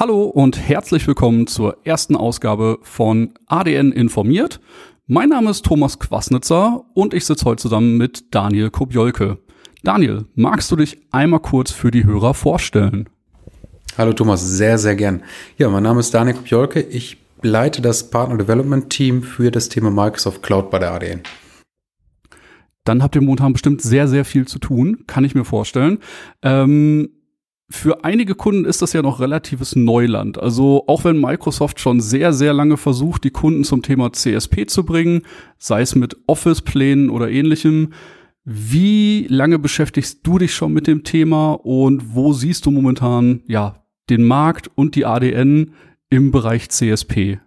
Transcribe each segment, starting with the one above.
Hallo und herzlich willkommen zur ersten Ausgabe von ADN informiert. Mein Name ist Thomas Quasnitzer und ich sitze heute zusammen mit Daniel Kobiolke. Daniel, magst du dich einmal kurz für die Hörer vorstellen? Hallo Thomas, sehr, sehr gern. Ja, mein Name ist Daniel Kobiolke. Ich leite das Partner Development Team für das Thema Microsoft Cloud bei der ADN. Dann habt ihr momentan bestimmt sehr, sehr viel zu tun, kann ich mir vorstellen. Ähm, für einige Kunden ist das ja noch relatives Neuland. Also auch wenn Microsoft schon sehr, sehr lange versucht, die Kunden zum Thema CSP zu bringen, sei es mit Office-Plänen oder ähnlichem, wie lange beschäftigst du dich schon mit dem Thema und wo siehst du momentan ja den Markt und die ADN im Bereich CSP?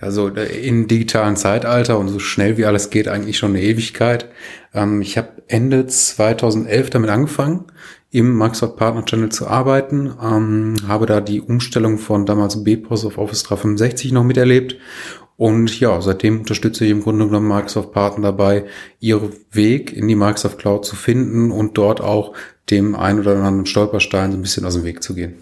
Also äh, im digitalen Zeitalter und so schnell wie alles geht, eigentlich schon eine Ewigkeit. Ähm, ich habe Ende 2011 damit angefangen, im Microsoft Partner Channel zu arbeiten, ähm, habe da die Umstellung von damals BPOS auf Office 365 noch miterlebt und ja, seitdem unterstütze ich im Grunde genommen Microsoft Partner dabei, ihren Weg in die Microsoft Cloud zu finden und dort auch dem ein oder anderen Stolperstein so ein bisschen aus dem Weg zu gehen.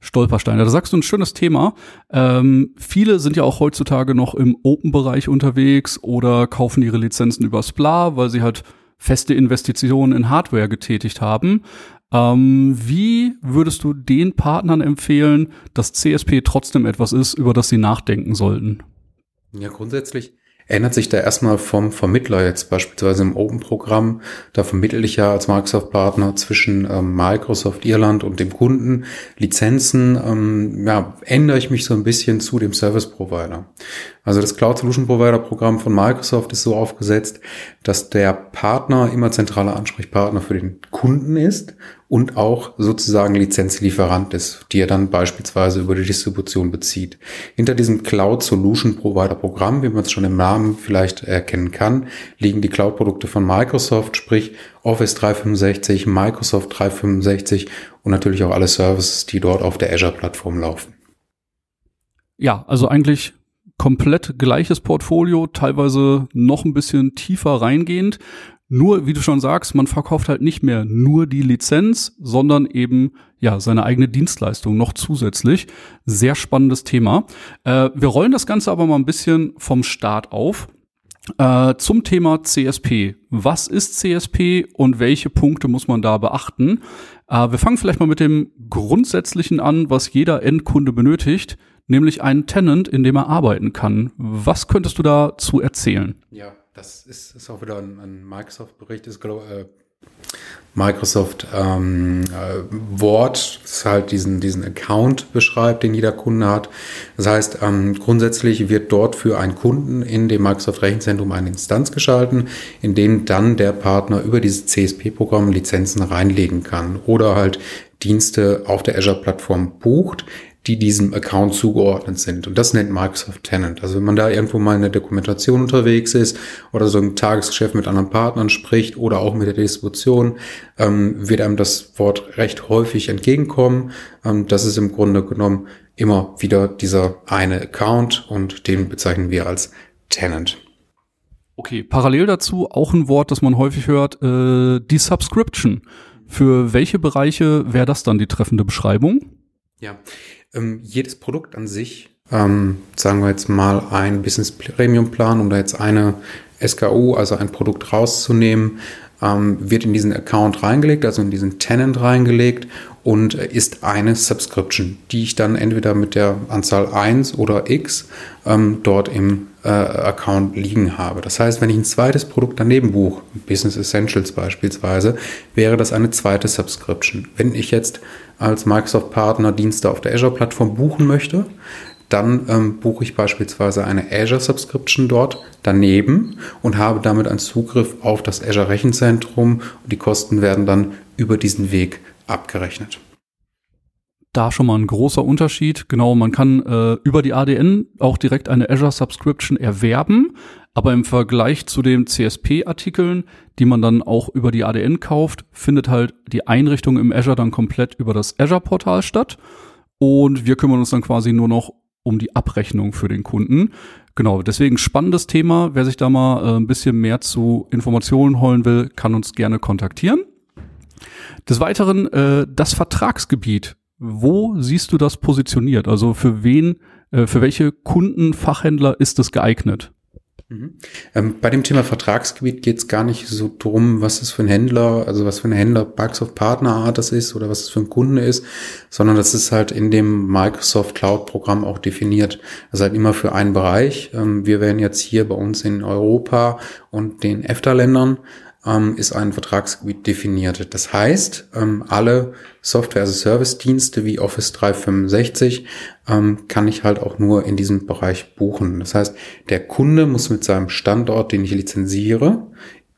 Stolpersteine. Da sagst du ein schönes Thema. Ähm, viele sind ja auch heutzutage noch im Open-Bereich unterwegs oder kaufen ihre Lizenzen über Spla, weil sie halt feste Investitionen in Hardware getätigt haben. Ähm, wie würdest du den Partnern empfehlen, dass CSP trotzdem etwas ist, über das sie nachdenken sollten? Ja, grundsätzlich ändert sich da erstmal vom Vermittler jetzt beispielsweise im Open-Programm. Da vermittle ich ja als Microsoft-Partner zwischen ähm, Microsoft Irland und dem Kunden Lizenzen. Ähm, ja, ändere ich mich so ein bisschen zu dem Service-Provider. Also das Cloud Solution Provider Programm von Microsoft ist so aufgesetzt, dass der Partner immer zentraler Ansprechpartner für den Kunden ist und auch sozusagen Lizenzlieferant ist, die er dann beispielsweise über die Distribution bezieht. Hinter diesem Cloud Solution Provider Programm, wie man es schon im Namen vielleicht erkennen kann, liegen die Cloud-Produkte von Microsoft, sprich Office 365, Microsoft 365 und natürlich auch alle Services, die dort auf der Azure-Plattform laufen. Ja, also eigentlich komplett gleiches Portfolio, teilweise noch ein bisschen tiefer reingehend. Nur, wie du schon sagst, man verkauft halt nicht mehr nur die Lizenz, sondern eben ja seine eigene Dienstleistung noch zusätzlich. Sehr spannendes Thema. Äh, wir rollen das Ganze aber mal ein bisschen vom Start auf. Äh, zum Thema CSP. Was ist CSP und welche Punkte muss man da beachten? Äh, wir fangen vielleicht mal mit dem Grundsätzlichen an, was jeder Endkunde benötigt nämlich einen Tenant, in dem er arbeiten kann. Was könntest du dazu erzählen? Ja, das ist, ist auch wieder ein, ein Microsoft-Bericht, ist äh, Microsoft ähm, äh, das halt diesen, diesen Account beschreibt, den jeder Kunde hat. Das heißt, ähm, grundsätzlich wird dort für einen Kunden in dem Microsoft Rechenzentrum eine Instanz geschalten, in dem dann der Partner über dieses CSP-Programm Lizenzen reinlegen kann oder halt Dienste auf der Azure-Plattform bucht, die diesem Account zugeordnet sind. Und das nennt Microsoft Tenant. Also wenn man da irgendwo mal in der Dokumentation unterwegs ist oder so im Tagesgeschäft mit anderen Partnern spricht oder auch mit der Distribution, ähm, wird einem das Wort recht häufig entgegenkommen. Ähm, das ist im Grunde genommen immer wieder dieser eine Account und den bezeichnen wir als Tenant. Okay, parallel dazu auch ein Wort, das man häufig hört, äh, die Subscription. Für welche Bereiche wäre das dann die treffende Beschreibung? Ja, ähm, jedes Produkt an sich, ähm, sagen wir jetzt mal ein Business Premium Plan, um da jetzt eine SKU, also ein Produkt rauszunehmen, ähm, wird in diesen Account reingelegt, also in diesen Tenant reingelegt und ist eine Subscription, die ich dann entweder mit der Anzahl 1 oder X ähm, dort im äh, Account liegen habe. Das heißt, wenn ich ein zweites Produkt daneben buche, Business Essentials beispielsweise, wäre das eine zweite Subscription. Wenn ich jetzt als Microsoft-Partner Dienste auf der Azure-Plattform buchen möchte, dann ähm, buche ich beispielsweise eine Azure Subscription dort daneben und habe damit einen Zugriff auf das Azure Rechenzentrum und die Kosten werden dann über diesen Weg abgerechnet. Da schon mal ein großer Unterschied. Genau, man kann äh, über die ADN auch direkt eine Azure Subscription erwerben, aber im Vergleich zu den CSP-Artikeln, die man dann auch über die ADN kauft, findet halt die Einrichtung im Azure dann komplett über das Azure-Portal statt. Und wir kümmern uns dann quasi nur noch um die Abrechnung für den Kunden. Genau, deswegen spannendes Thema. Wer sich da mal äh, ein bisschen mehr zu Informationen holen will, kann uns gerne kontaktieren. Des Weiteren äh, das Vertragsgebiet. Wo siehst du das positioniert? Also für wen, äh, für welche Kunden, Fachhändler ist es geeignet? Mhm. Ähm, bei dem Thema Vertragsgebiet geht es gar nicht so drum, was es für ein Händler, also was für ein Händler Microsoft Partnerart das ist oder was es für ein Kunde ist, sondern das ist halt in dem Microsoft Cloud Programm auch definiert. Das ist halt immer für einen Bereich. Ähm, wir werden jetzt hier bei uns in Europa und den EFTA-Ländern ähm, ist ein Vertragsgebiet definiert. Das heißt, ähm, alle Software-as-a-Service-Dienste wie Office 365 ähm, kann ich halt auch nur in diesem Bereich buchen. Das heißt, der Kunde muss mit seinem Standort, den ich lizenziere,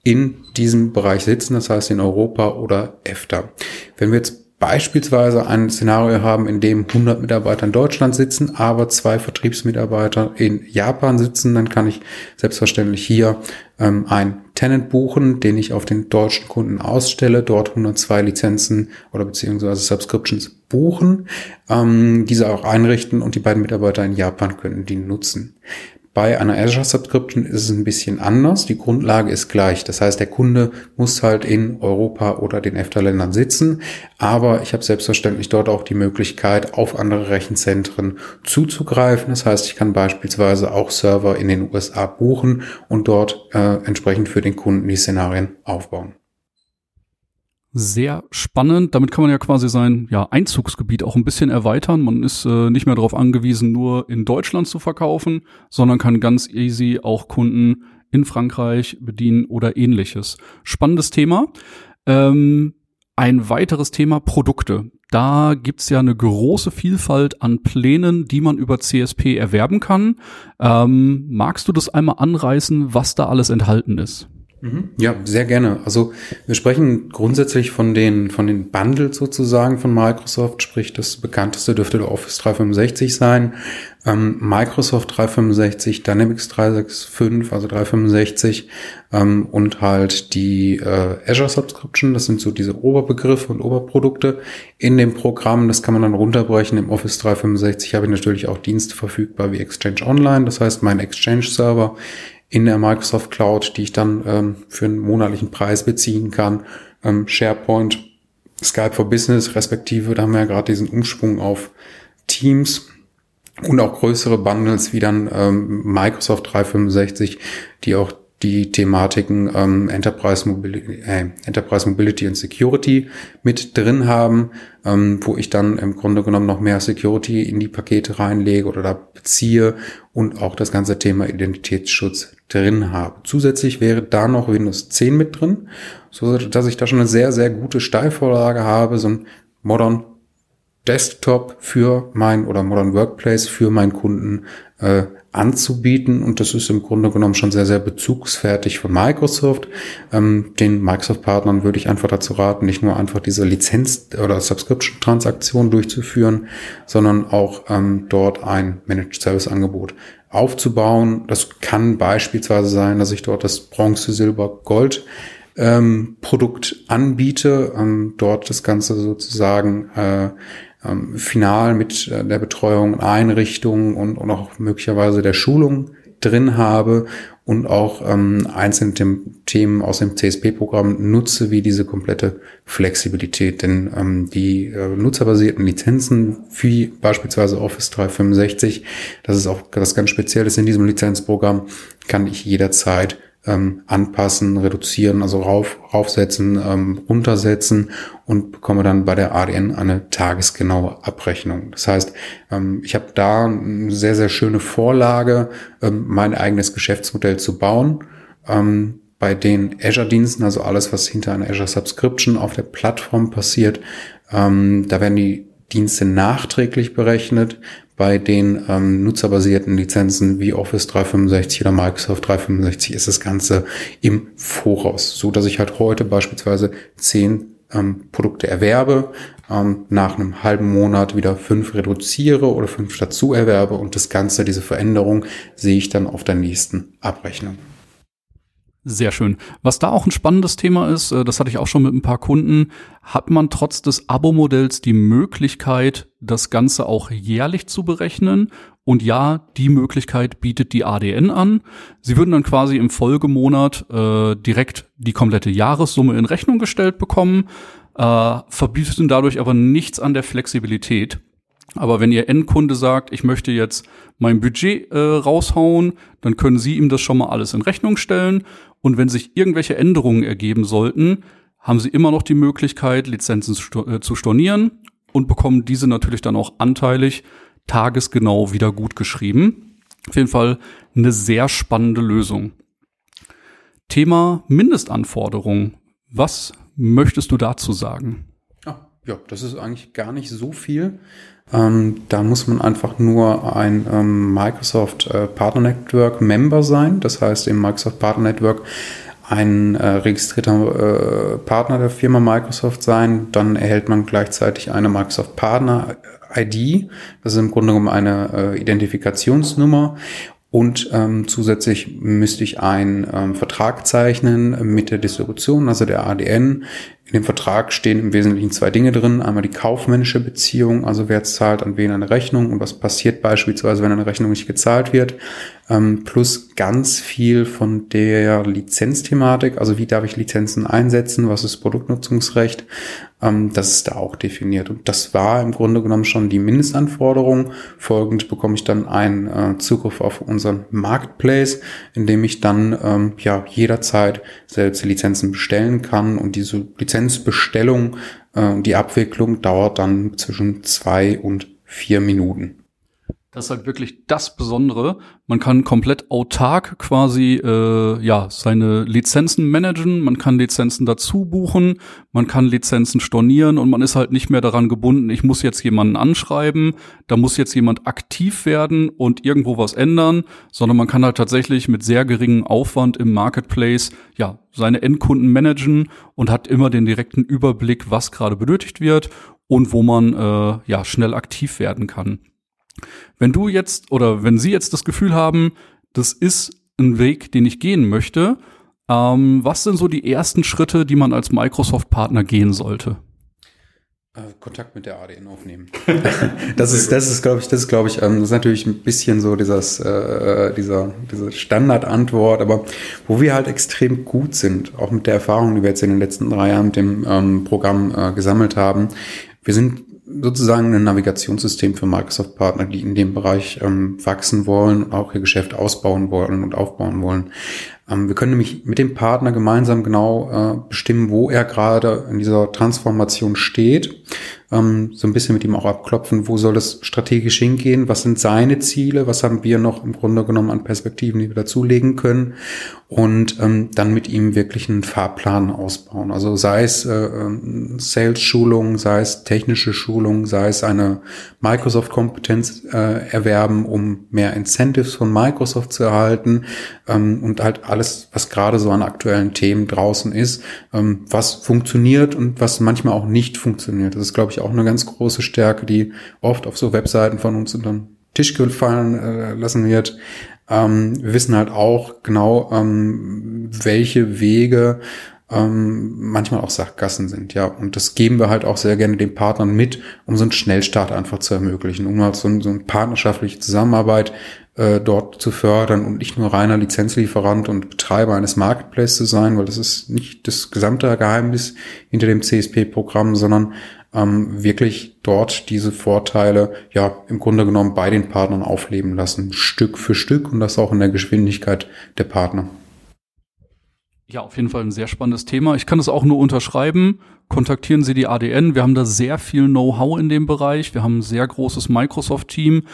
in diesem Bereich sitzen, das heißt in Europa oder EFTA. Wenn wir jetzt beispielsweise ein Szenario haben, in dem 100 Mitarbeiter in Deutschland sitzen, aber zwei Vertriebsmitarbeiter in Japan sitzen, dann kann ich selbstverständlich hier ähm, ein Tenant buchen, den ich auf den deutschen Kunden ausstelle, dort 102 Lizenzen oder beziehungsweise Subscriptions buchen, ähm, diese auch einrichten und die beiden Mitarbeiter in Japan können die nutzen. Bei einer Azure Subscription ist es ein bisschen anders. Die Grundlage ist gleich. Das heißt, der Kunde muss halt in Europa oder den EFTA-Ländern sitzen. Aber ich habe selbstverständlich dort auch die Möglichkeit, auf andere Rechenzentren zuzugreifen. Das heißt, ich kann beispielsweise auch Server in den USA buchen und dort äh, entsprechend für den Kunden die Szenarien aufbauen sehr spannend. Damit kann man ja quasi sein ja, Einzugsgebiet auch ein bisschen erweitern. Man ist äh, nicht mehr darauf angewiesen, nur in Deutschland zu verkaufen, sondern kann ganz easy auch Kunden in Frankreich bedienen oder ähnliches. Spannendes Thema. Ähm, ein weiteres Thema Produkte. Da gibt's ja eine große Vielfalt an Plänen, die man über CSP erwerben kann. Ähm, magst du das einmal anreißen, was da alles enthalten ist? Mhm. Ja, sehr gerne. Also wir sprechen grundsätzlich von den, von den Bundles sozusagen von Microsoft, sprich das bekannteste dürfte der Office 365 sein. Ähm, Microsoft 365, Dynamics 365, also 365 ähm, und halt die äh, Azure Subscription, das sind so diese Oberbegriffe und Oberprodukte in dem Programm. Das kann man dann runterbrechen. Im Office 365 habe ich natürlich auch Dienste verfügbar wie Exchange Online, das heißt mein Exchange-Server in der Microsoft Cloud, die ich dann ähm, für einen monatlichen Preis beziehen kann. Ähm, SharePoint, Skype for Business respektive, da haben wir ja gerade diesen Umschwung auf Teams und auch größere Bundles wie dann ähm, Microsoft 365, die auch die Thematiken ähm, Enterprise, Mobility, äh, Enterprise Mobility und Security mit drin haben, ähm, wo ich dann im Grunde genommen noch mehr Security in die Pakete reinlege oder da beziehe und auch das ganze Thema Identitätsschutz drin habe. Zusätzlich wäre da noch Windows 10 mit drin, so dass ich da schon eine sehr, sehr gute Steilvorlage habe, so ein Modern Desktop für mein oder Modern Workplace für meinen Kunden äh, anzubieten. Und das ist im Grunde genommen schon sehr, sehr bezugsfertig von Microsoft. Ähm, den Microsoft-Partnern würde ich einfach dazu raten, nicht nur einfach diese Lizenz- oder Subscription-Transaktion durchzuführen, sondern auch ähm, dort ein Managed Service-Angebot aufzubauen. Das kann beispielsweise sein, dass ich dort das Bronze, Silber, Gold ähm, Produkt anbiete, ähm, dort das Ganze sozusagen äh, ähm, final mit der Betreuung, Einrichtung und, und auch möglicherweise der Schulung drin habe und auch ähm, einzelne Themen aus dem CSP-Programm nutze, wie diese komplette Flexibilität. Denn ähm, die äh, nutzerbasierten Lizenzen, wie beispielsweise Office 365, das ist auch das ganz Spezielles in diesem Lizenzprogramm, kann ich jederzeit ähm, anpassen, reduzieren, also rauf, raufsetzen, ähm, runtersetzen und bekomme dann bei der ADN eine tagesgenaue Abrechnung. Das heißt, ähm, ich habe da eine sehr, sehr schöne Vorlage, ähm, mein eigenes Geschäftsmodell zu bauen. Ähm, bei den Azure-Diensten, also alles, was hinter einer Azure Subscription auf der Plattform passiert, ähm, da werden die Dienste nachträglich berechnet bei den ähm, nutzerbasierten Lizenzen wie Office 365 oder Microsoft 365 ist das Ganze im Voraus, so dass ich halt heute beispielsweise zehn ähm, Produkte erwerbe, ähm, nach einem halben Monat wieder fünf reduziere oder fünf dazu erwerbe und das Ganze, diese Veränderung, sehe ich dann auf der nächsten Abrechnung. Sehr schön. Was da auch ein spannendes Thema ist, äh, das hatte ich auch schon mit ein paar Kunden, hat man trotz des Abo-Modells die Möglichkeit, das Ganze auch jährlich zu berechnen. Und ja, die Möglichkeit bietet die ADN an. Sie würden dann quasi im Folgemonat äh, direkt die komplette Jahressumme in Rechnung gestellt bekommen. äh, verbieten dadurch aber nichts an der Flexibilität. Aber wenn Ihr Endkunde sagt, ich möchte jetzt mein Budget äh, raushauen, dann können Sie ihm das schon mal alles in Rechnung stellen. Und wenn sich irgendwelche Änderungen ergeben sollten, haben Sie immer noch die Möglichkeit, Lizenzen äh, zu stornieren und bekommen diese natürlich dann auch anteilig tagesgenau wieder gut geschrieben. Auf jeden Fall eine sehr spannende Lösung. Thema Mindestanforderungen. Was möchtest du dazu sagen? Ja, das ist eigentlich gar nicht so viel. Ähm, da muss man einfach nur ein ähm, Microsoft äh, Partner Network Member sein. Das heißt, im Microsoft Partner Network ein äh, registrierter äh, Partner der Firma Microsoft sein. Dann erhält man gleichzeitig eine Microsoft Partner ID. Das ist im Grunde genommen eine äh, Identifikationsnummer. Und ähm, zusätzlich müsste ich einen ähm, Vertrag zeichnen mit der Distribution, also der ADN, in dem Vertrag stehen im Wesentlichen zwei Dinge drin. Einmal die kaufmännische Beziehung, also wer zahlt an wen eine Rechnung und was passiert beispielsweise, wenn eine Rechnung nicht gezahlt wird. Ähm, plus ganz viel von der Lizenzthematik, also wie darf ich Lizenzen einsetzen, was ist Produktnutzungsrecht, ähm, das ist da auch definiert. Und das war im Grunde genommen schon die Mindestanforderung. Folgend bekomme ich dann einen äh, Zugriff auf unseren Marketplace, in dem ich dann ähm, ja jederzeit selbst Lizenzen bestellen kann und diese Lizenzbestellung, äh, die Abwicklung dauert dann zwischen zwei und vier Minuten. Das ist halt wirklich das Besondere. Man kann komplett autark quasi äh, ja seine Lizenzen managen, man kann Lizenzen dazu buchen, man kann Lizenzen stornieren und man ist halt nicht mehr daran gebunden, ich muss jetzt jemanden anschreiben, da muss jetzt jemand aktiv werden und irgendwo was ändern, sondern man kann halt tatsächlich mit sehr geringem Aufwand im Marketplace ja seine Endkunden managen und hat immer den direkten Überblick, was gerade benötigt wird und wo man äh, ja schnell aktiv werden kann. Wenn du jetzt oder wenn Sie jetzt das Gefühl haben, das ist ein Weg, den ich gehen möchte, ähm, was sind so die ersten Schritte, die man als Microsoft-Partner gehen sollte? Äh, Kontakt mit der ADN aufnehmen. das ist, das ist, glaube ich, das ist, glaube ich, ähm, das ist natürlich ein bisschen so dieses, äh, dieser, diese Standardantwort, aber wo wir halt extrem gut sind, auch mit der Erfahrung, die wir jetzt in den letzten drei Jahren mit dem ähm, Programm äh, gesammelt haben, wir sind sozusagen ein Navigationssystem für Microsoft-Partner, die in dem Bereich ähm, wachsen wollen, auch ihr Geschäft ausbauen wollen und aufbauen wollen. Ähm, wir können nämlich mit dem Partner gemeinsam genau äh, bestimmen, wo er gerade in dieser Transformation steht ähm, so ein bisschen mit ihm auch abklopfen, wo soll es strategisch hingehen, was sind seine Ziele, was haben wir noch im Grunde genommen an Perspektiven, die wir dazulegen können und ähm, dann mit ihm wirklich einen Fahrplan ausbauen. Also sei es äh, Sales-Schulung, sei es technische Schulung, sei es eine Microsoft-Kompetenz äh, erwerben, um mehr Incentives von Microsoft zu erhalten ähm, und halt alles, was gerade so an aktuellen Themen draußen ist, ähm, was funktioniert und was manchmal auch nicht funktioniert. Das ist, glaube ich, auch eine ganz große Stärke, die oft auf so Webseiten von uns unter den Tisch gefallen äh, lassen wird. Ähm, wir wissen halt auch genau, ähm, welche Wege ähm, manchmal auch Sackgassen sind, ja. Und das geben wir halt auch sehr gerne den Partnern mit, um so einen Schnellstart einfach zu ermöglichen, um halt so, ein, so eine partnerschaftliche Zusammenarbeit äh, dort zu fördern und nicht nur reiner Lizenzlieferant und Betreiber eines Marketplace zu sein, weil das ist nicht das gesamte Geheimnis hinter dem CSP-Programm, sondern ähm, wirklich dort diese Vorteile ja im Grunde genommen bei den Partnern aufleben lassen, Stück für Stück und das auch in der Geschwindigkeit der Partner. Ja, auf jeden Fall ein sehr spannendes Thema. Ich kann es auch nur unterschreiben. Kontaktieren Sie die ADN. Wir haben da sehr viel Know-how in dem Bereich. Wir haben ein sehr großes Microsoft-Team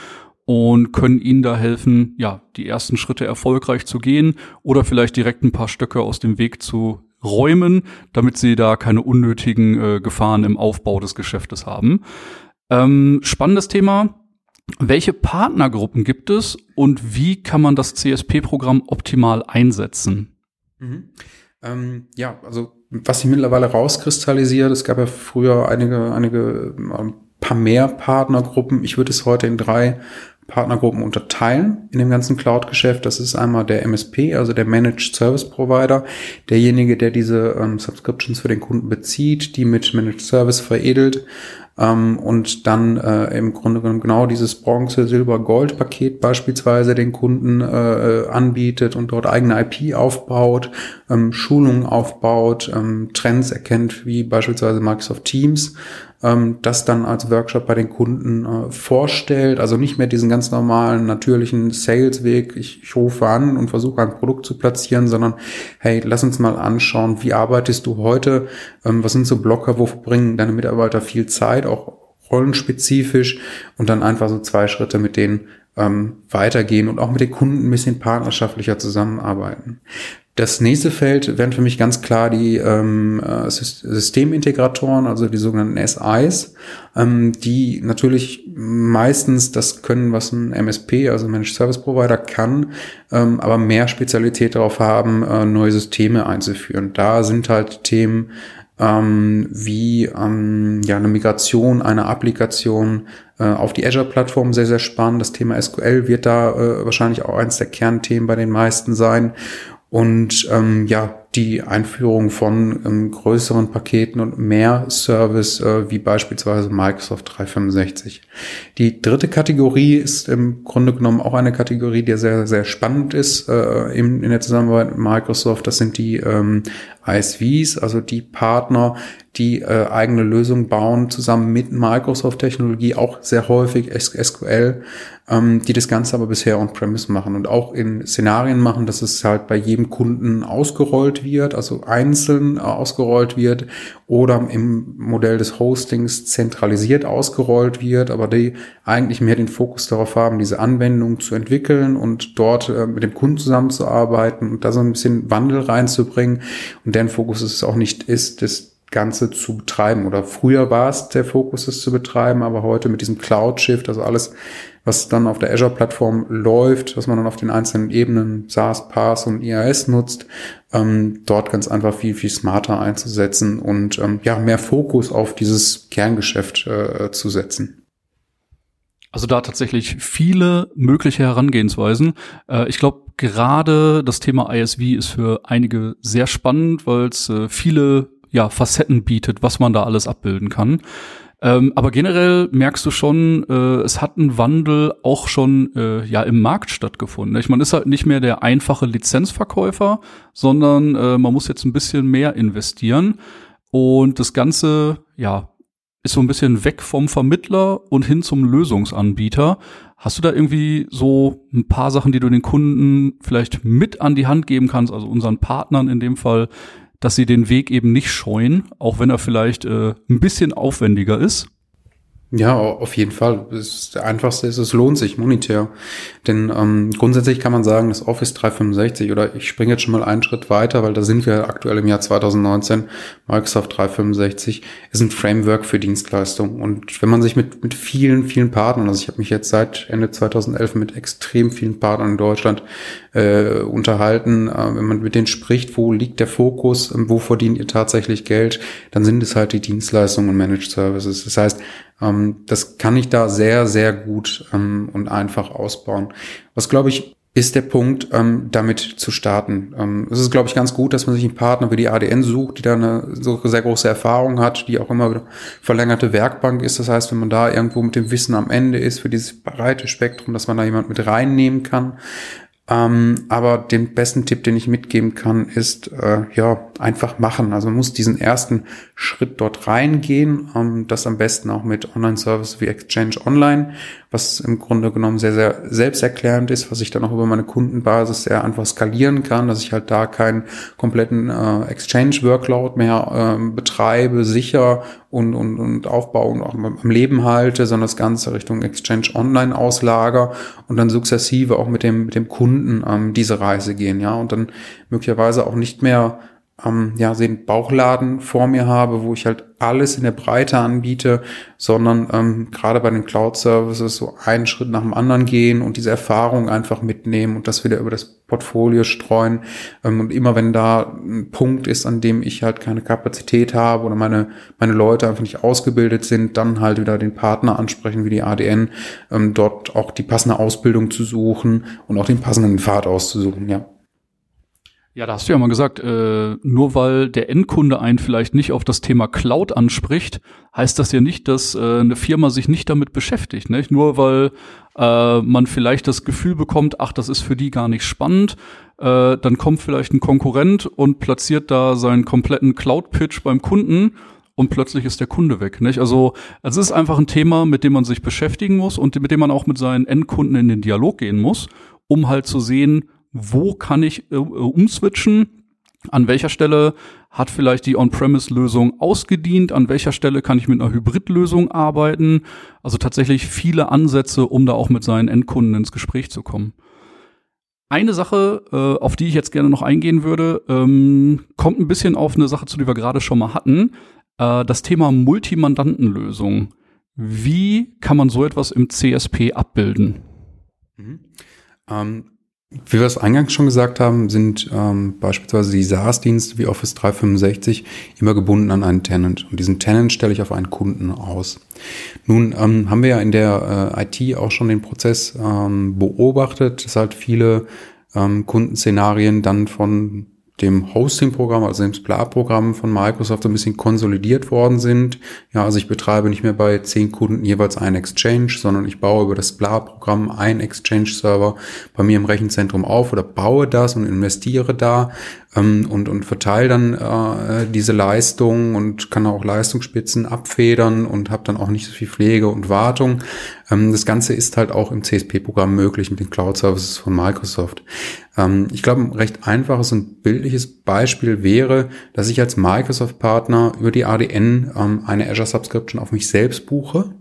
und können Ihnen da helfen, ja, die ersten Schritte erfolgreich zu gehen oder vielleicht direkt ein paar Stöcke aus dem Weg zu räumen, damit sie da keine unnötigen äh, Gefahren im Aufbau des Geschäftes haben. Ähm, spannendes Thema. Welche Partnergruppen gibt es und wie kann man das CSP-Programm optimal einsetzen? Mhm. Ähm, ja, also was sich mittlerweile rauskristallisiert, es gab ja früher einige, einige ein paar mehr Partnergruppen. Ich würde es heute in drei Partnergruppen unterteilen in dem ganzen Cloud-Geschäft. Das ist einmal der MSP, also der Managed Service Provider, derjenige, der diese ähm, Subscriptions für den Kunden bezieht, die mit Managed Service veredelt. ähm, und dann äh, im Grunde genommen genau dieses Bronze, Silber, Gold Paket beispielsweise den Kunden äh, anbietet und dort eigene IP aufbaut, ähm, Schulungen aufbaut, ähm, Trends erkennt, wie beispielsweise Microsoft Teams ähm, das dann als Workshop bei den Kunden äh, vorstellt. Also nicht mehr diesen ganz normalen, natürlichen Salesweg, ich, ich rufe an und versuche ein Produkt zu platzieren, sondern hey, lass uns mal anschauen, wie arbeitest du heute, ähm, was sind so Blocker, wo verbringen deine Mitarbeiter viel Zeit, auch rollenspezifisch und dann einfach so zwei Schritte mit denen ähm, weitergehen und auch mit den Kunden ein bisschen partnerschaftlicher zusammenarbeiten. Das nächste Feld wären für mich ganz klar die ähm, äh, Systemintegratoren, also die sogenannten SIs, ähm, die natürlich meistens das können, was ein MSP, also Managed Service Provider kann, ähm, aber mehr Spezialität darauf haben, äh, neue Systeme einzuführen. Da sind halt Themen ähm, wie ähm, ja eine Migration einer Applikation äh, auf die Azure-Plattform sehr, sehr spannend. Das Thema SQL wird da äh, wahrscheinlich auch eins der Kernthemen bei den meisten sein. Und ähm, ja, die Einführung von ähm, größeren Paketen und mehr Service, äh, wie beispielsweise Microsoft 365. Die dritte Kategorie ist im Grunde genommen auch eine Kategorie, die sehr, sehr spannend ist äh, in, in der Zusammenarbeit mit Microsoft. Das sind die ähm, ISVs, also die Partner, die äh, eigene Lösungen bauen, zusammen mit Microsoft-Technologie, auch sehr häufig SQL, ähm, die das Ganze aber bisher on-premise machen und auch in Szenarien machen, dass es halt bei jedem Kunden ausgerollt wird, also einzeln äh, ausgerollt wird oder im Modell des Hostings zentralisiert ausgerollt wird, aber die eigentlich mehr den Fokus darauf haben, diese Anwendung zu entwickeln und dort äh, mit dem Kunden zusammenzuarbeiten und da so ein bisschen Wandel reinzubringen und deren Fokus ist es auch nicht ist, das Ganze zu betreiben. Oder früher war es der Fokus, es zu betreiben, aber heute mit diesem Cloud-Shift, also alles, was dann auf der Azure-Plattform läuft, was man dann auf den einzelnen Ebenen SaaS, PaaS und IaaS nutzt, ähm, dort ganz einfach viel, viel smarter einzusetzen und ähm, ja, mehr Fokus auf dieses Kerngeschäft äh, zu setzen. Also da tatsächlich viele mögliche Herangehensweisen. Äh, ich glaube, gerade das Thema ISV ist für einige sehr spannend, weil es äh, viele ja, Facetten bietet, was man da alles abbilden kann. Ähm, aber generell merkst du schon, äh, es hat ein Wandel auch schon äh, ja im Markt stattgefunden. Ich meine, ist halt nicht mehr der einfache Lizenzverkäufer, sondern äh, man muss jetzt ein bisschen mehr investieren. Und das Ganze, ja, ist so ein bisschen weg vom Vermittler und hin zum Lösungsanbieter. Hast du da irgendwie so ein paar Sachen, die du den Kunden vielleicht mit an die Hand geben kannst, also unseren Partnern in dem Fall, dass sie den Weg eben nicht scheuen, auch wenn er vielleicht äh, ein bisschen aufwendiger ist. Ja, auf jeden Fall. Das Einfachste ist, es lohnt sich monetär. Denn ähm, grundsätzlich kann man sagen, das Office 365 oder ich springe jetzt schon mal einen Schritt weiter, weil da sind wir aktuell im Jahr 2019. Microsoft 365 ist ein Framework für Dienstleistungen. Und wenn man sich mit, mit vielen, vielen Partnern, also ich habe mich jetzt seit Ende 2011 mit extrem vielen Partnern in Deutschland äh, unterhalten, äh, wenn man mit denen spricht, wo liegt der Fokus, wo verdient ihr tatsächlich Geld, dann sind es halt die Dienstleistungen und Managed Services. Das heißt, das kann ich da sehr, sehr gut ähm, und einfach ausbauen. Was glaube ich ist der Punkt, ähm, damit zu starten. Ähm, es ist, glaube ich, ganz gut, dass man sich einen Partner wie die ADN sucht, die da eine so sehr große Erfahrung hat, die auch immer verlängerte Werkbank ist. Das heißt, wenn man da irgendwo mit dem Wissen am Ende ist für dieses breite Spektrum, dass man da jemand mit reinnehmen kann, ähm, aber den besten Tipp, den ich mitgeben kann, ist äh, ja einfach machen. Also man muss diesen ersten Schritt dort reingehen. Ähm, das am besten auch mit Online-Service wie Exchange Online, was im Grunde genommen sehr, sehr selbsterklärend ist, was ich dann auch über meine Kundenbasis sehr einfach skalieren kann, dass ich halt da keinen kompletten äh, Exchange-Workload mehr äh, betreibe, sicher und, und, und aufbaue und auch am Leben halte, sondern das Ganze Richtung Exchange Online auslager und dann sukzessive auch mit dem, mit dem Kunden ähm, diese Reise gehen, ja, und dann möglicherweise auch nicht mehr ähm, ja, den Bauchladen vor mir habe, wo ich halt alles in der Breite anbiete, sondern ähm, gerade bei den Cloud-Services so einen Schritt nach dem anderen gehen und diese Erfahrung einfach mitnehmen und das wieder über das Portfolio streuen. Ähm, und immer wenn da ein Punkt ist, an dem ich halt keine Kapazität habe oder meine, meine Leute einfach nicht ausgebildet sind, dann halt wieder den Partner ansprechen wie die ADN, ähm, dort auch die passende Ausbildung zu suchen und auch den passenden Pfad auszusuchen, ja. Ja, da hast du ja mal gesagt, äh, nur weil der Endkunde einen vielleicht nicht auf das Thema Cloud anspricht, heißt das ja nicht, dass äh, eine Firma sich nicht damit beschäftigt. Nicht? Nur weil äh, man vielleicht das Gefühl bekommt, ach, das ist für die gar nicht spannend, äh, dann kommt vielleicht ein Konkurrent und platziert da seinen kompletten Cloud-Pitch beim Kunden und plötzlich ist der Kunde weg. Nicht? Also es ist einfach ein Thema, mit dem man sich beschäftigen muss und mit dem man auch mit seinen Endkunden in den Dialog gehen muss, um halt zu sehen, wo kann ich äh, umswitchen, an welcher Stelle hat vielleicht die On-Premise-Lösung ausgedient, an welcher Stelle kann ich mit einer Hybrid-Lösung arbeiten. Also tatsächlich viele Ansätze, um da auch mit seinen Endkunden ins Gespräch zu kommen. Eine Sache, äh, auf die ich jetzt gerne noch eingehen würde, ähm, kommt ein bisschen auf eine Sache zu, die wir gerade schon mal hatten. Äh, das Thema Multimandantenlösung. Wie kann man so etwas im CSP abbilden? Mhm. Ähm, wie wir es eingangs schon gesagt haben, sind ähm, beispielsweise die SaaS-Dienste wie Office 365 immer gebunden an einen Tenant. Und diesen Tenant stelle ich auf einen Kunden aus. Nun ähm, haben wir ja in der äh, IT auch schon den Prozess ähm, beobachtet, dass halt viele ähm, Kundenszenarien dann von dem Hosting-Programm, also dem SPLA-Programm von Microsoft ein bisschen konsolidiert worden sind. Ja, also ich betreibe nicht mehr bei zehn Kunden jeweils einen Exchange, sondern ich baue über das SPLA-Programm einen Exchange-Server bei mir im Rechenzentrum auf oder baue das und investiere da ähm, und, und verteile dann äh, diese Leistung und kann auch Leistungsspitzen abfedern und habe dann auch nicht so viel Pflege und Wartung. Ähm, das Ganze ist halt auch im CSP-Programm möglich mit den Cloud-Services von Microsoft. Ähm, ich glaube, ein recht einfaches und bildliches Beispiel wäre, dass ich als Microsoft-Partner über die ADN ähm, eine Azure Subscription auf mich selbst buche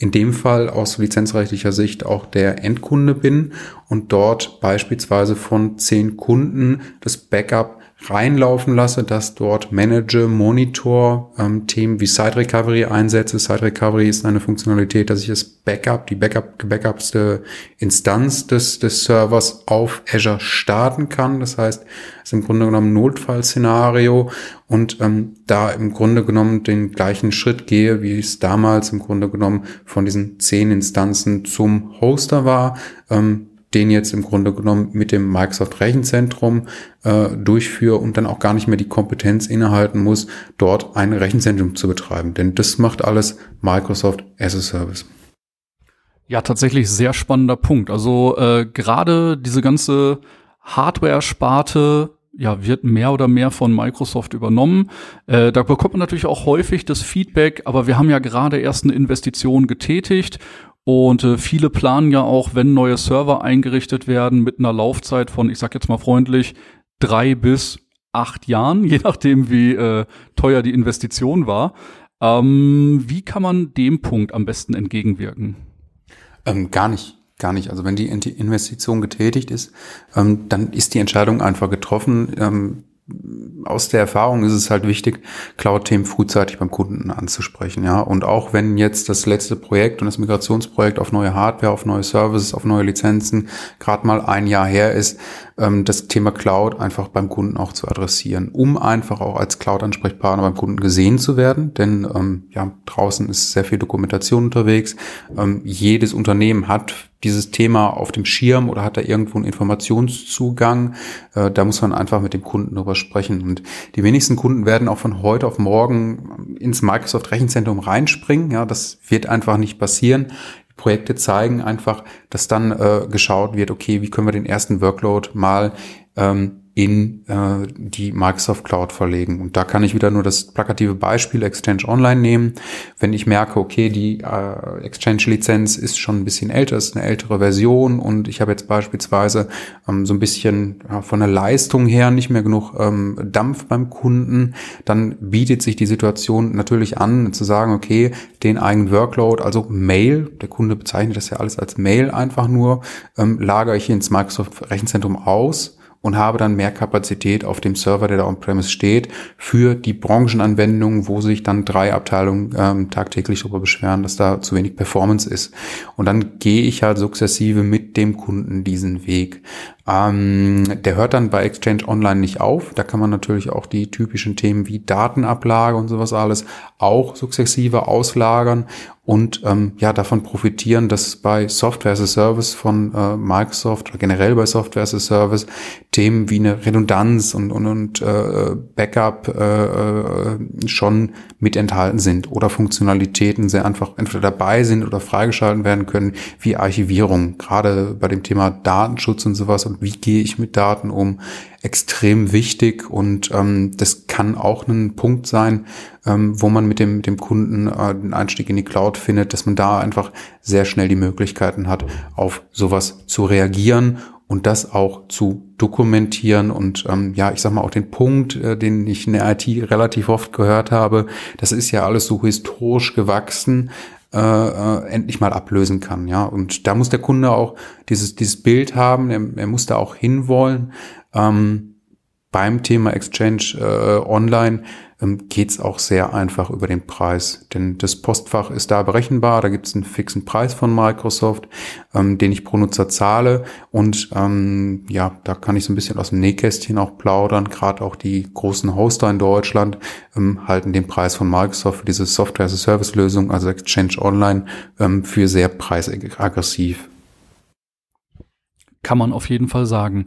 in dem Fall aus lizenzrechtlicher Sicht auch der Endkunde bin und dort beispielsweise von zehn Kunden das Backup reinlaufen lasse, dass dort Manage, Monitor, ähm, Themen wie Site Recovery einsetze. Site Recovery ist eine Funktionalität, dass ich das Backup, die Backup, gebackupste Instanz des, des Servers auf Azure starten kann. Das heißt, es ist im Grunde genommen ein Notfallszenario und ähm, da im Grunde genommen den gleichen Schritt gehe, wie es damals im Grunde genommen von diesen zehn Instanzen zum Hoster war. Ähm, den jetzt im Grunde genommen mit dem Microsoft Rechenzentrum äh, durchführe und dann auch gar nicht mehr die Kompetenz innehalten muss, dort ein Rechenzentrum zu betreiben. Denn das macht alles Microsoft as a Service. Ja, tatsächlich sehr spannender Punkt. Also äh, gerade diese ganze Hardware-Sparte ja, wird mehr oder mehr von Microsoft übernommen. Äh, da bekommt man natürlich auch häufig das Feedback, aber wir haben ja gerade erst eine Investition getätigt und äh, viele planen ja auch, wenn neue Server eingerichtet werden, mit einer Laufzeit von, ich sag jetzt mal freundlich, drei bis acht Jahren, je nachdem, wie äh, teuer die Investition war. Ähm, wie kann man dem Punkt am besten entgegenwirken? Ähm, gar nicht. Gar nicht. Also wenn die Investition getätigt ist, ähm, dann ist die Entscheidung einfach getroffen. Aus der Erfahrung ist es halt wichtig, Cloud-Themen frühzeitig beim Kunden anzusprechen, ja. Und auch wenn jetzt das letzte Projekt und das Migrationsprojekt auf neue Hardware, auf neue Services, auf neue Lizenzen gerade mal ein Jahr her ist, ähm, das Thema Cloud einfach beim Kunden auch zu adressieren, um einfach auch als Cloud-Ansprechpartner beim Kunden gesehen zu werden. Denn ähm, ja, draußen ist sehr viel Dokumentation unterwegs. Ähm, jedes Unternehmen hat dieses Thema auf dem Schirm oder hat da irgendwo einen Informationszugang. Äh, da muss man einfach mit dem Kunden drüber sprechen. Und die wenigsten Kunden werden auch von heute auf morgen ins Microsoft Rechenzentrum reinspringen. Ja, das wird einfach nicht passieren. Projekte zeigen einfach, dass dann äh, geschaut wird, okay, wie können wir den ersten Workload mal ähm, in äh, die Microsoft Cloud verlegen. Und da kann ich wieder nur das plakative Beispiel Exchange Online nehmen. Wenn ich merke, okay, die äh, Exchange-Lizenz ist schon ein bisschen älter, ist eine ältere Version und ich habe jetzt beispielsweise ähm, so ein bisschen ja, von der Leistung her nicht mehr genug ähm, Dampf beim Kunden, dann bietet sich die Situation natürlich an, zu sagen, okay, den eigenen Workload, also Mail, der Kunde bezeichnet das ja alles als Mail einfach nur, ähm, lagere ich ins Microsoft Rechenzentrum aus und habe dann mehr Kapazität auf dem Server, der da on-premise steht, für die Branchenanwendungen, wo sich dann drei Abteilungen ähm, tagtäglich darüber beschweren, dass da zu wenig Performance ist. Und dann gehe ich halt sukzessive mit dem Kunden diesen Weg. Ähm, der hört dann bei Exchange Online nicht auf. Da kann man natürlich auch die typischen Themen wie Datenablage und sowas alles auch sukzessive auslagern und ähm, ja davon profitieren, dass bei Software as a Service von äh, Microsoft oder generell bei Software as a Service Themen wie eine Redundanz und und, und äh, Backup äh, äh, schon mit enthalten sind oder Funktionalitäten sehr einfach entweder dabei sind oder freigeschalten werden können, wie Archivierung. Gerade bei dem Thema Datenschutz und sowas und wie gehe ich mit Daten um, extrem wichtig und ähm, das kann auch ein Punkt sein, ähm, wo man mit dem, dem Kunden äh, den Einstieg in die Cloud findet, dass man da einfach sehr schnell die Möglichkeiten hat, auf sowas zu reagieren und das auch zu dokumentieren und ähm, ja, ich sag mal auch den Punkt, äh, den ich in der IT relativ oft gehört habe, das ist ja alles so historisch gewachsen, äh, äh, endlich mal ablösen kann, ja. Und da muss der Kunde auch dieses dieses Bild haben, er, er muss da auch hinwollen. Ähm, beim Thema Exchange äh, Online ähm, geht es auch sehr einfach über den Preis. Denn das Postfach ist da berechenbar, da gibt es einen fixen Preis von Microsoft, ähm, den ich pro Nutzer zahle. Und ähm, ja, da kann ich so ein bisschen aus dem Nähkästchen auch plaudern. Gerade auch die großen Hoster in Deutschland ähm, halten den Preis von Microsoft für diese Software-as-a-Service-Lösung, also Exchange Online, ähm, für sehr preisaggressiv. Kann man auf jeden Fall sagen.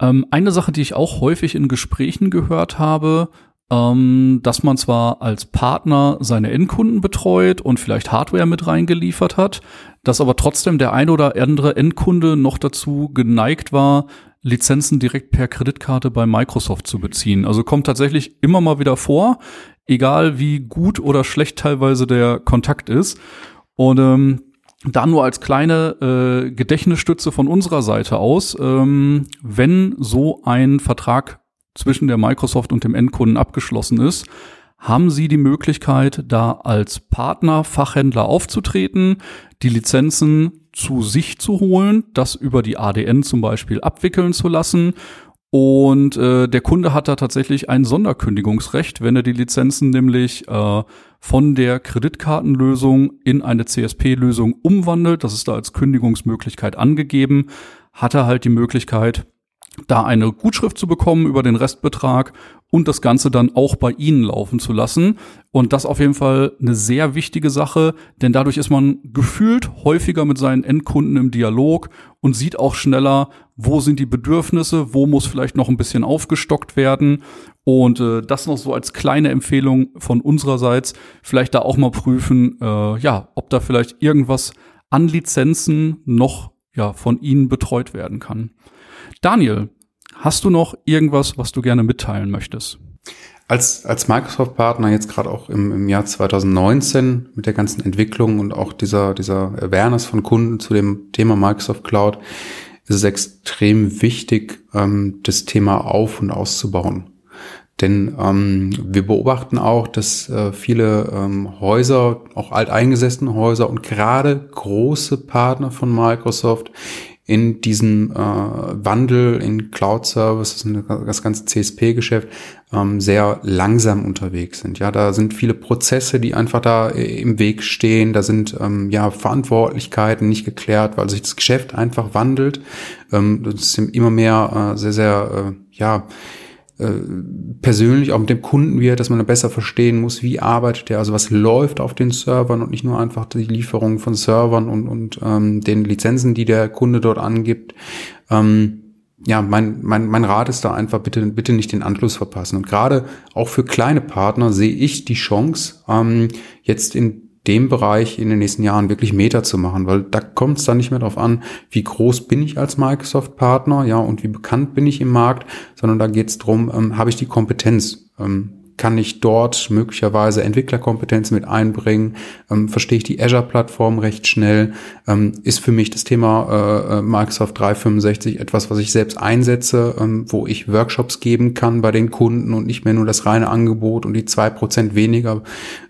Ähm, eine Sache, die ich auch häufig in Gesprächen gehört habe, ähm, dass man zwar als Partner seine Endkunden betreut und vielleicht Hardware mit reingeliefert hat, dass aber trotzdem der ein oder andere Endkunde noch dazu geneigt war, Lizenzen direkt per Kreditkarte bei Microsoft zu beziehen. Also kommt tatsächlich immer mal wieder vor, egal wie gut oder schlecht teilweise der Kontakt ist. Und ähm, da nur als kleine äh, Gedächtnisstütze von unserer Seite aus, ähm, wenn so ein Vertrag zwischen der Microsoft und dem Endkunden abgeschlossen ist, haben Sie die Möglichkeit, da als Partner, Fachhändler aufzutreten, die Lizenzen zu sich zu holen, das über die ADN zum Beispiel abwickeln zu lassen. Und äh, der Kunde hat da tatsächlich ein Sonderkündigungsrecht, wenn er die Lizenzen nämlich äh, von der Kreditkartenlösung in eine CSP-Lösung umwandelt. Das ist da als Kündigungsmöglichkeit angegeben. Hat er halt die Möglichkeit, da eine Gutschrift zu bekommen über den Restbetrag und das Ganze dann auch bei Ihnen laufen zu lassen. Und das auf jeden Fall eine sehr wichtige Sache, denn dadurch ist man gefühlt häufiger mit seinen Endkunden im Dialog und sieht auch schneller, wo sind die Bedürfnisse, wo muss vielleicht noch ein bisschen aufgestockt werden. Und äh, das noch so als kleine Empfehlung von unsererseits, vielleicht da auch mal prüfen, äh, ja, ob da vielleicht irgendwas an Lizenzen noch ja von Ihnen betreut werden kann. Daniel, hast du noch irgendwas, was du gerne mitteilen möchtest? Als, als Microsoft-Partner jetzt gerade auch im, im Jahr 2019 mit der ganzen Entwicklung und auch dieser, dieser Awareness von Kunden zu dem Thema Microsoft Cloud ist es extrem wichtig, ähm, das Thema auf- und auszubauen. Denn ähm, wir beobachten auch, dass äh, viele ähm, Häuser, auch alteingesessene Häuser und gerade große Partner von Microsoft in diesem äh, Wandel in Cloud Services, das ganze CSP-Geschäft, ähm, sehr langsam unterwegs sind. Ja, da sind viele Prozesse, die einfach da äh, im Weg stehen. Da sind ähm, ja Verantwortlichkeiten nicht geklärt, weil sich das Geschäft einfach wandelt. Ähm, das ist immer mehr äh, sehr, sehr, äh, ja, persönlich auch mit dem Kunden wird, dass man besser verstehen muss, wie arbeitet er, also was läuft auf den Servern und nicht nur einfach die Lieferung von Servern und, und ähm, den Lizenzen, die der Kunde dort angibt. Ähm, ja, mein, mein, mein Rat ist da einfach, bitte, bitte nicht den Anschluss verpassen. Und gerade auch für kleine Partner sehe ich die Chance, ähm, jetzt in dem Bereich in den nächsten Jahren wirklich Meta zu machen, weil da kommt es dann nicht mehr darauf an, wie groß bin ich als Microsoft-Partner, ja, und wie bekannt bin ich im Markt, sondern da geht es darum, ähm, habe ich die Kompetenz, ähm, kann ich dort möglicherweise Entwicklerkompetenz mit einbringen, ähm, verstehe ich die Azure-Plattform recht schnell, ähm, ist für mich das Thema äh, äh Microsoft 365 etwas, was ich selbst einsetze, ähm, wo ich Workshops geben kann bei den Kunden und nicht mehr nur das reine Angebot und die zwei Prozent weniger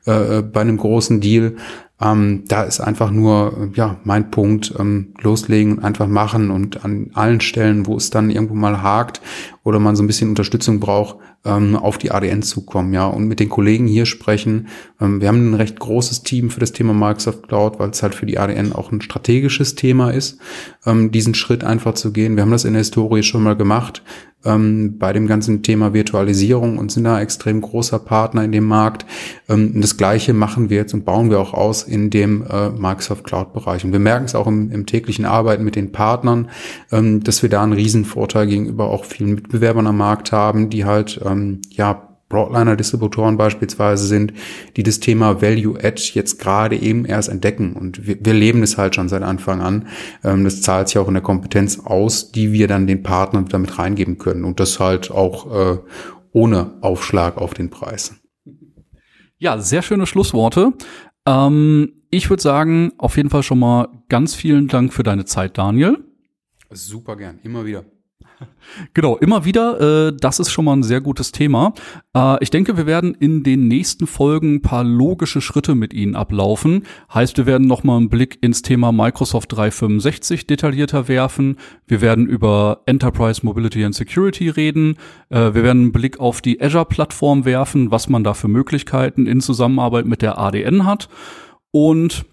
äh, äh, bei einem großen Deal. Ähm, da ist einfach nur, ja, mein Punkt, ähm, loslegen und einfach machen und an allen Stellen, wo es dann irgendwo mal hakt oder man so ein bisschen Unterstützung braucht, ähm, auf die ADN zukommen, ja, und mit den Kollegen hier sprechen. Ähm, wir haben ein recht großes Team für das Thema Microsoft Cloud, weil es halt für die ADN auch ein strategisches Thema ist, ähm, diesen Schritt einfach zu gehen. Wir haben das in der Historie schon mal gemacht ähm, bei dem ganzen Thema Virtualisierung und sind da extrem großer Partner in dem Markt. Ähm, das Gleiche machen wir jetzt und bauen wir auch aus in dem äh, Microsoft Cloud-Bereich. Und wir merken es auch im, im, täglichen Arbeiten mit den Partnern, ähm, dass wir da einen Riesenvorteil gegenüber auch vielen Mitbewerbern am Markt haben, die halt ähm, ja Broadliner-Distributoren beispielsweise sind, die das Thema Value Add jetzt gerade eben erst entdecken. Und wir, wir leben es halt schon seit Anfang an. Ähm, das zahlt sich auch in der Kompetenz aus, die wir dann den Partnern damit reingeben können. Und das halt auch äh, ohne Aufschlag auf den Preis. Ja, sehr schöne Schlussworte. Ähm, ich würde sagen, auf jeden Fall schon mal ganz vielen Dank für deine Zeit, Daniel. Super gern, immer wieder. Genau, immer wieder. Äh, das ist schon mal ein sehr gutes Thema. Äh, ich denke, wir werden in den nächsten Folgen ein paar logische Schritte mit Ihnen ablaufen. Heißt, wir werden noch mal einen Blick ins Thema Microsoft 365 detaillierter werfen. Wir werden über Enterprise Mobility and Security reden. Äh, wir werden einen Blick auf die Azure-Plattform werfen, was man da für Möglichkeiten in Zusammenarbeit mit der ADN hat. Und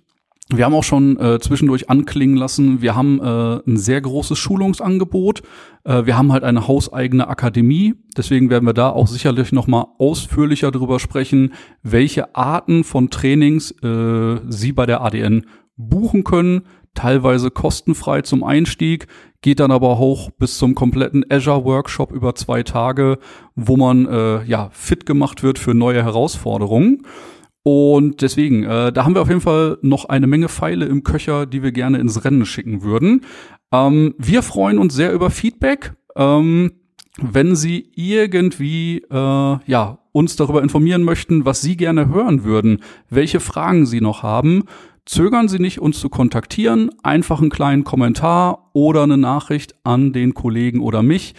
wir haben auch schon äh, zwischendurch anklingen lassen, wir haben äh, ein sehr großes Schulungsangebot. Äh, wir haben halt eine hauseigene Akademie. Deswegen werden wir da auch sicherlich noch mal ausführlicher darüber sprechen, welche Arten von Trainings äh, Sie bei der ADN buchen können. Teilweise kostenfrei zum Einstieg, geht dann aber hoch bis zum kompletten Azure Workshop über zwei Tage, wo man äh, ja fit gemacht wird für neue Herausforderungen. Und deswegen, äh, da haben wir auf jeden Fall noch eine Menge Pfeile im Köcher, die wir gerne ins Rennen schicken würden. Ähm, wir freuen uns sehr über Feedback. Ähm, wenn Sie irgendwie äh, ja uns darüber informieren möchten, was Sie gerne hören würden, welche Fragen Sie noch haben, zögern Sie nicht, uns zu kontaktieren. Einfach einen kleinen Kommentar oder eine Nachricht an den Kollegen oder mich.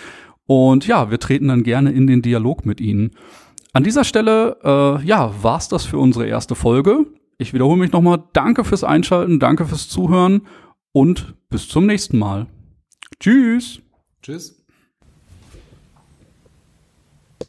Und ja, wir treten dann gerne in den Dialog mit Ihnen. An dieser Stelle, äh, ja, war's das für unsere erste Folge. Ich wiederhole mich nochmal. Danke fürs Einschalten, danke fürs Zuhören und bis zum nächsten Mal. Tschüss. Tschüss.